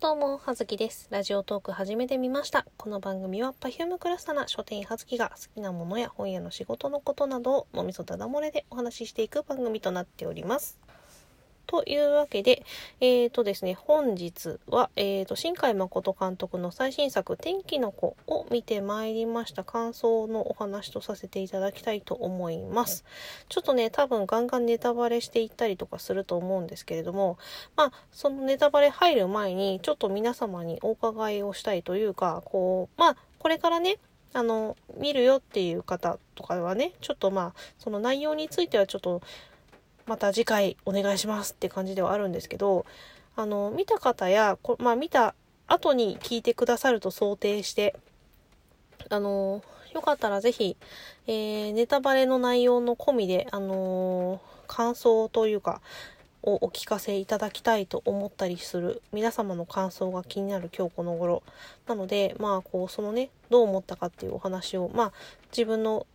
どうも、はずきです。ラジオトーク始めてみました。この番組は Perfume クラスタな書店員はずきが好きなものや本屋の仕事のことなどを脳みそただ漏れでお話ししていく番組となっております。というわけで、えーとですね、本日は、えーと、新海誠監督の最新作、天気の子を見てまいりました感想のお話とさせていただきたいと思います。ちょっとね、多分ガンガンネタバレしていったりとかすると思うんですけれども、まあ、そのネタバレ入る前に、ちょっと皆様にお伺いをしたいというか、こう、まあ、これからね、あの、見るよっていう方とかはね、ちょっとまあ、その内容についてはちょっと、また次回お願いしますって感じではあるんですけど、あの、見た方や、こまあ見た後に聞いてくださると想定して、あの、よかったらぜひ、えー、ネタバレの内容の込みで、あの感想というか、をお聞かせいただきたいと思ったりする皆様の感想が気になる今日この頃。なのでまあこうそのねどう思ったかっていうお話をまあ自分の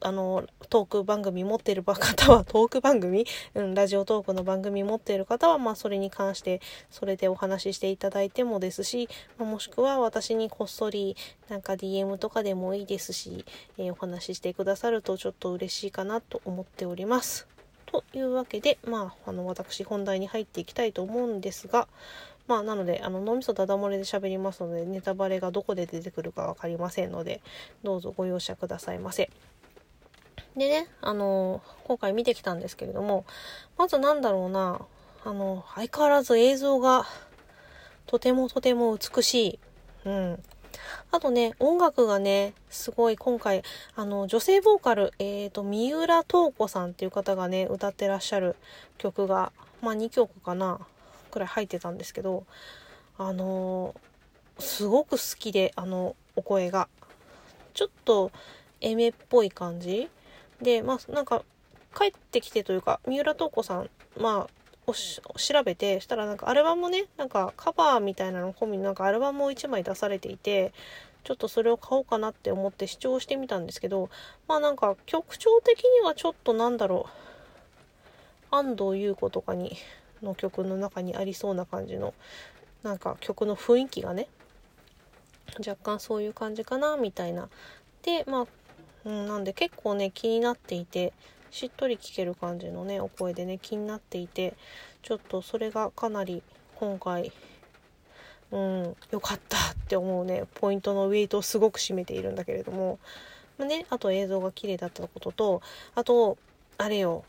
あのトーク番組持っている方は トーク番組、うん、ラジオトークの番組持っている方は、まあ、それに関してそれでお話ししていただいてもですし、まあ、もしくは私にこっそりなんか DM とかでもいいですし、えー、お話ししてくださるとちょっと嬉しいかなと思っております。というわけで、まあ、あの私本題に入っていきたいと思うんですが、まあ、なので、あの、脳みそダダ漏れで喋りますので、ネタバレがどこで出てくるか分かりませんので、どうぞご容赦くださいませ。でね、あの、今回見てきたんですけれども、まずなんだろうな、あの、相変わらず映像がとてもとても美しい。うん。あとね、音楽がね、すごい今回、あの、女性ボーカル、えっ、ー、と、三浦透子さんっていう方がね、歌ってらっしゃる曲が、まあ2曲かな、くらい入ってたんですけど、あの、すごく好きで、あの、お声が。ちょっと、エメっぽい感じで、まあ、なんか、帰ってきてというか、三浦透子さん、まあ、調べてしたらなんかアルバムねなんかカバーみたいなの込みなんかアルバムを1枚出されていてちょっとそれを買おうかなって思って視聴してみたんですけどまあなんか曲調的にはちょっとなんだろう安藤優子とかにの曲の中にありそうな感じのなんか曲の雰囲気がね若干そういう感じかなみたいな。でまあ、うん、なんで結構ね気になっていてしっとり聞ける感じのねお声でね気になっていてちょっとそれがかなり今回うん良かったって思うねポイントのウェイトをすごく占めているんだけれども、まあ、ねあと映像が綺麗だったこととあとあれよ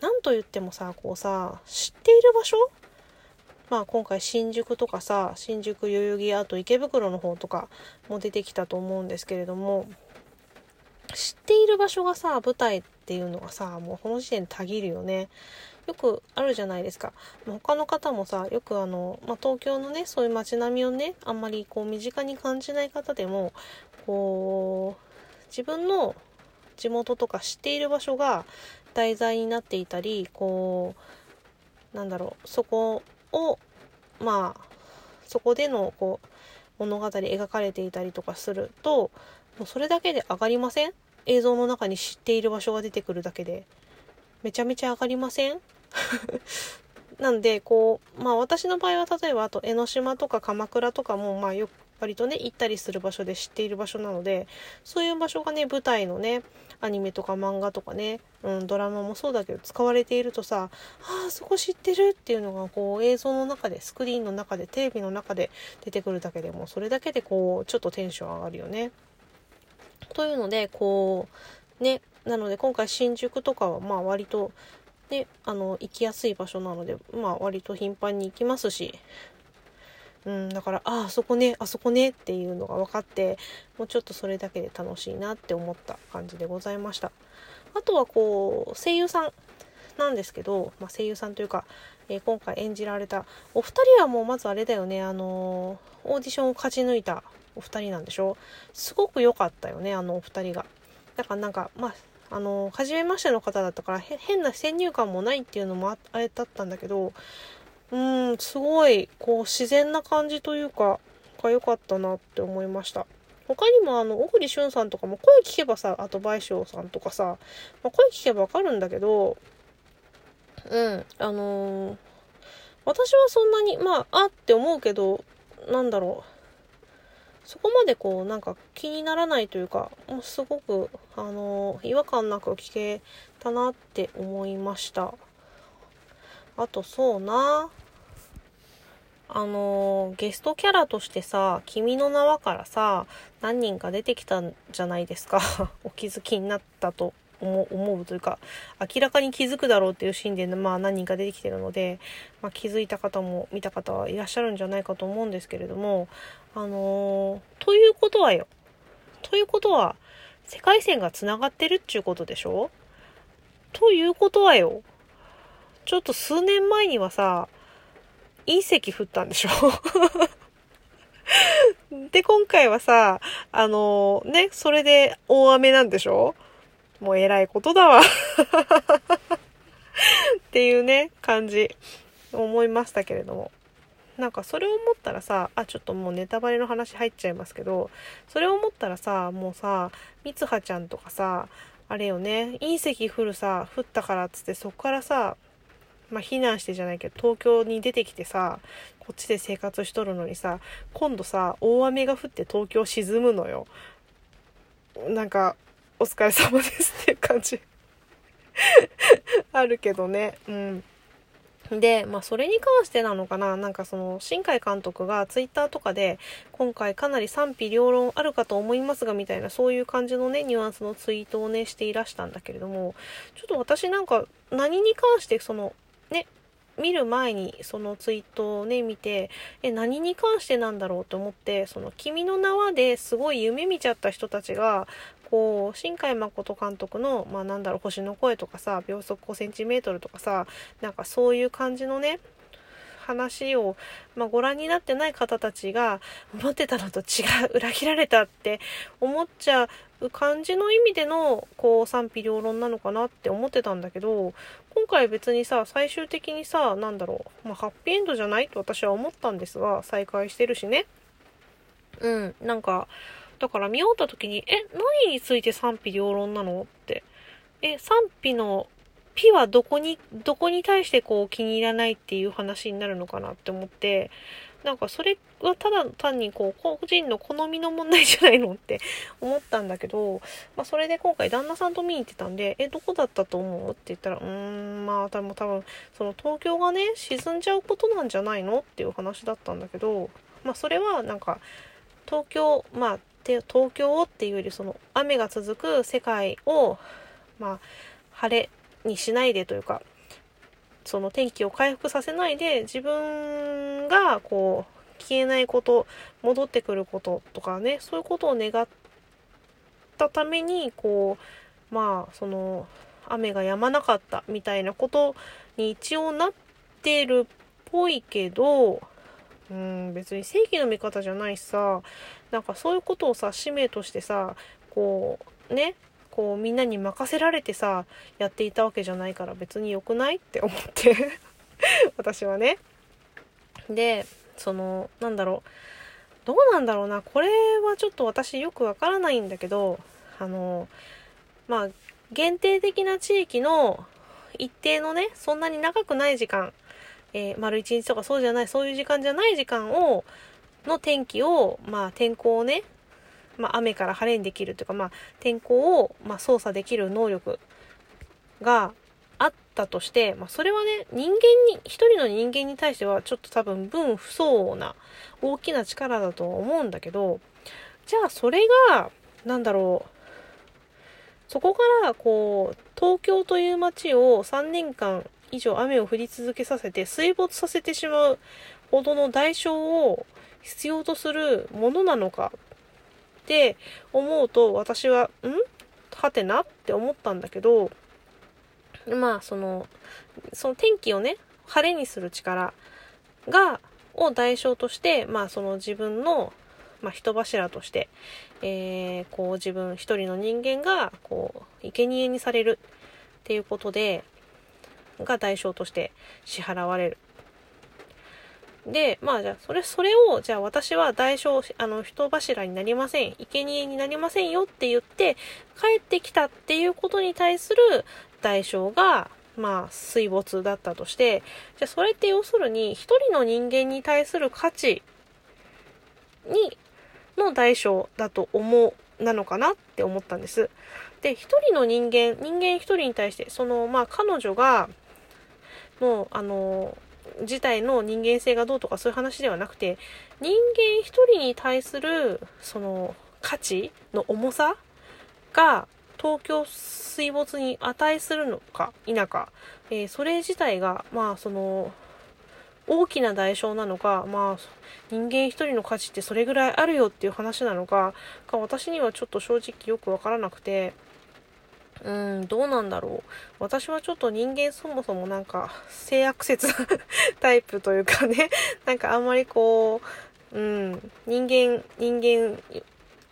なんと言ってもさこうさ知っている場所？まあ今回新宿とかさ新宿代々木あと池袋の方とかも出てきたと思うんですけれども知っている場所がさ舞台っていうのがさもうこの時点でたぎるよね。よくあるじゃないですか。他の方もさよくあの、まあ、東京のねそういう街並みをねあんまりこう身近に感じない方でもこう自分の地元とか知っている場所が題材になっていたりこうなんだろうそこをまあそこでのこう物語描かれていたりとかするともうそれだけで上がりません？映像の中に知っている場所が出てくるだけでめちゃめちゃ上がりません？なんでこうまあ私の場合は例えばあと江ノ島とか鎌倉とかもまあよ割とね行ったりする場所で知っている場所なのでそういう場所がね舞台のねアニメとか漫画とかね、うん、ドラマもそうだけど使われているとさあそこ知ってるっていうのがこう映像の中でスクリーンの中でテレビの中で出てくるだけでもそれだけでこうちょっとテンション上がるよね。というのでこうねなので今回新宿とかはまあ割とねあの行きやすい場所なのでまあ割と頻繁に行きますし。うんだからああそこねあそこねっていうのが分かってもうちょっとそれだけで楽しいなって思った感じでございました。あとはこう声優さんなんですけど、まあ、声優さんというか、えー、今回演じられたお二人はもうまずあれだよねあのー、オーディションを勝ち抜いたお二人なんでしょ？すごく良かったよねあのお二人が。だからなんかまああの初めましての方だったから変な先入観もないっていうのもあれだったんだけどうんすごいこう自然な感じというかが良かったなって思いました。他にもあの小栗旬さんとかも声聞けばさあと倍賞さんとかさ、まあ、声聞けばわかるんだけどうんあのー、私はそんなにまああって思うけどなんだろう。そこまでこうなんか気にならないというかもうすごくあの違和感なく聞けたなって思いました。あとそうなあのゲストキャラとしてさ「君の名は」からさ何人か出てきたんじゃないですか。お気づきになったと。思うというか明らかに気づくだろうっていうシーンで、まあ、何人か出てきてるので、まあ、気づいた方も見た方はいらっしゃるんじゃないかと思うんですけれどもあのー、ということはよ。ということは世界線がつながってるっちゅうことでしょ？ということはよ。ちょっと数年前にはさ隕石降ったんでしょ？で、今回はさ、あのー、ね、それで大雨なんでしょ？もう偉いことだわ っていうね、感じ、思いましたけれども。なんかそれを思ったらさ、あ、ちょっともうネタバレの話入っちゃいますけど、それを思ったらさ、もうさ、みつはちゃんとかさ、あれよね、隕石降るさ、降ったからっつってそっからさ、まあ、避難してじゃないけど東京に出てきてさこっちで生活しとるのにさ今度さ大雨が降って東京沈むのよなんかお疲れ様ですっていう感じ。あるけどね。うん。で、まあ、それに関してなのかな。なんかその、新海監督がツイッターとかで、今回かなり賛否両論あるかと思いますが、みたいな、そういう感じのね、ニュアンスのツイートをね、していらしたんだけれども、ちょっと私なんか、何に関してその、ね、見る前にそのツイートをね見てえ何に関してなんだろうと思ってその「君の名は」ですごい夢見ちゃった人たちがこう新海誠監督のまあなんだろう星の声とかさ秒速5センチメートルとかさなんかそういう感じのね話を、まあ、ご覧になってない方たちが思ってたのと違う裏切られたって思っちゃ感じの意味でのこう賛否両論なのかなって思ってたんだけど今回別にさ最終的にさ何だろう、まあ、ハッピーエンドじゃないと私は思ったんですが再会してるしね。うんなんかだから見終わった時にえ何について賛否両論なのって。え賛否のピはどこに、どこに対してこう気に入らないっていう話になるのかなって思って、なんかそれはただ単にこう個人の好みの問題じゃないのって 思ったんだけど、まあそれで今回旦那さんと見に行ってたんで、え、どこだったと思う？って言ったら、うーん、まあ多分多分、その東京がね、沈んじゃうことなんじゃないのっていう話だったんだけど、まあそれはなんか、東京、まあ、東京っていうよりその雨が続く世界を、まあ、晴れ、にしないでというかその天気を回復させないで自分がこう消えないこと戻ってくることとかねそういうことを願ったためにこうまあその雨が止まなかったみたいなことに一応なってるっぽいけどうん別に正義の味方じゃないしさなんかそういうことをさ使命としてさこうねこうみんなに任せられてさやっていたわけじゃないから別に良くないって思って。私はね。でそのなんだろう。どうなんだろうな。これはちょっと私よくわからないんだけどあのまあ限定的な地域の一定のねそんなに長くない時間、えー、丸一日とかそうじゃないそういう時間じゃない時間をの天気をまあ天候をねまあ、雨から晴れにできるというか、まあ、天候を、まあ、操作できる能力があったとして、まあ、それはね、人間に、一人の人間に対してはちょっと多分分不相応な大きな力だと思うんだけど、じゃあそれが、なんだろう、そこからこう、東京という街を3年間以上雨を降り続けさせて水没させてしまうほどの代償を必要とするものなのかって思うと私はん？はてな？って思ったんだけどまあそのその天気をね晴れにする力がを代償としてまあその自分の、まあ、人柱として、えー、こう自分一人の人間がこう生贄にされるっていうことでが代償として支払われる。で、まあじゃあ、それ、それを、じゃあ私は代償、あの、人柱になりません。生贄になりませんよって言って、帰ってきたっていうことに対する代償が、まあ、水没だったとして、じゃあそれって要するに、一人の人間に対する価値にの代償だと思うなのかなって思ったんです。で一人の人間人間一人に対してそのまあ彼女がのあの自体の人間性がどうとかそういう話ではなくて人間一人に対するその価値の重さが東京水没に値するのか否か、えー、それ自体がまあその大きな代償なのか、まあ、人間一人の価値ってそれぐらいあるよっていう話なのかか私にはちょっと正直よくわからなくて。うん、どうなんだろう。私はちょっと人間そもそもなんか性悪説 タイプというかね、なんかあんまりこう、うん、人間、人間、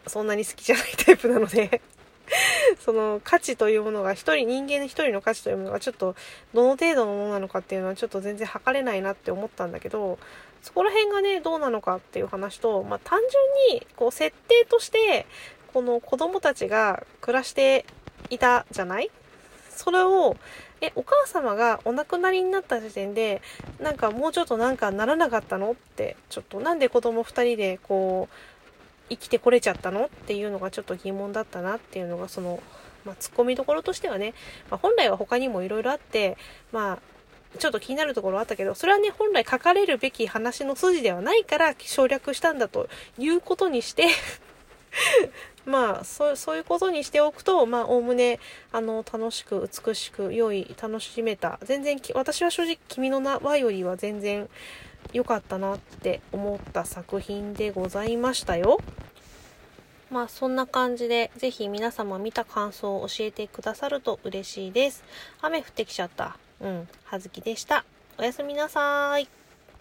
そんなに好きじゃないタイプなので その価値というものが一人、人間の一人の価値というものがちょっとどの程度のものなのかっていうのはちょっと全然測れないなって思ったんだけど、そこら辺がね、どうなのかっていう話と、まあ単純にこう設定として、この子供たちが暮らしていたじゃない？それを、え、お母様がお亡くなりになった時点で、なんかもうちょっとなんかならなかったの？って、ちょっとなんで子供2人でこう、生きてこれちゃったの？っていうのがちょっと疑問だったなっていうのが、その、まあ、ツッコミどころとしてはね、まあ、本来は他にもいろいろあって、まあ、ちょっと気になるところあったけど、それはね、本来書かれるべき話の筋ではないから省略したんだということにしてまあそうそういうことにしておくとまあおおむねあの楽しく美しく良い楽しめた全然私は正直「君の名は」よりは全然良かったなって思った作品でございましたよ。まあそんな感じでぜひ皆様見た感想を教えてくださると嬉しいです。雨降ってきちゃった。うん、はずきでした。おやすみなさーい。